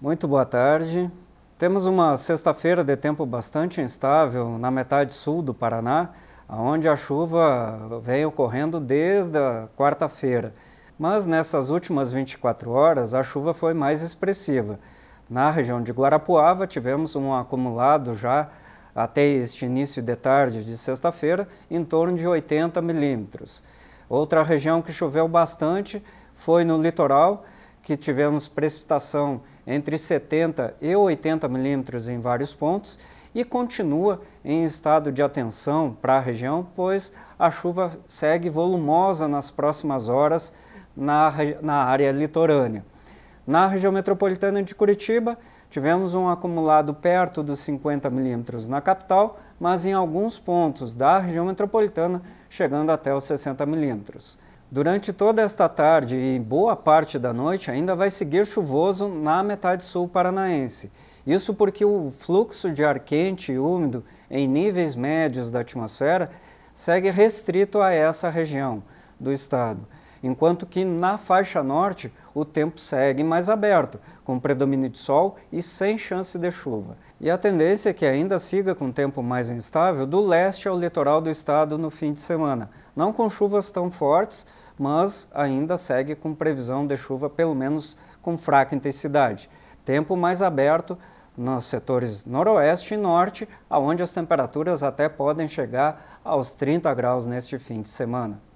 Muito boa tarde. Temos uma sexta-feira de tempo bastante instável na metade sul do Paraná, onde a chuva vem ocorrendo desde a quarta-feira. Mas nessas últimas 24 horas a chuva foi mais expressiva. Na região de Guarapuava tivemos um acumulado já até este início de tarde de sexta-feira em torno de 80 milímetros. Outra região que choveu bastante foi no litoral, que tivemos precipitação entre 70 e 80 milímetros em vários pontos e continua em estado de atenção para a região, pois a chuva segue volumosa nas próximas horas na, na área litorânea. Na região metropolitana de Curitiba, tivemos um acumulado perto dos 50 milímetros na capital, mas em alguns pontos da região metropolitana chegando até os 60 milímetros. Durante toda esta tarde e boa parte da noite ainda vai seguir chuvoso na metade sul paranaense. Isso porque o fluxo de ar quente e úmido em níveis médios da atmosfera segue restrito a essa região do estado, enquanto que na faixa norte o tempo segue mais aberto, com predomínio de sol e sem chance de chuva. E a tendência é que ainda siga com tempo mais instável do leste ao litoral do estado no fim de semana, não com chuvas tão fortes, mas ainda segue com previsão de chuva, pelo menos com fraca intensidade. Tempo mais aberto nos setores noroeste e norte, onde as temperaturas até podem chegar aos 30 graus neste fim de semana.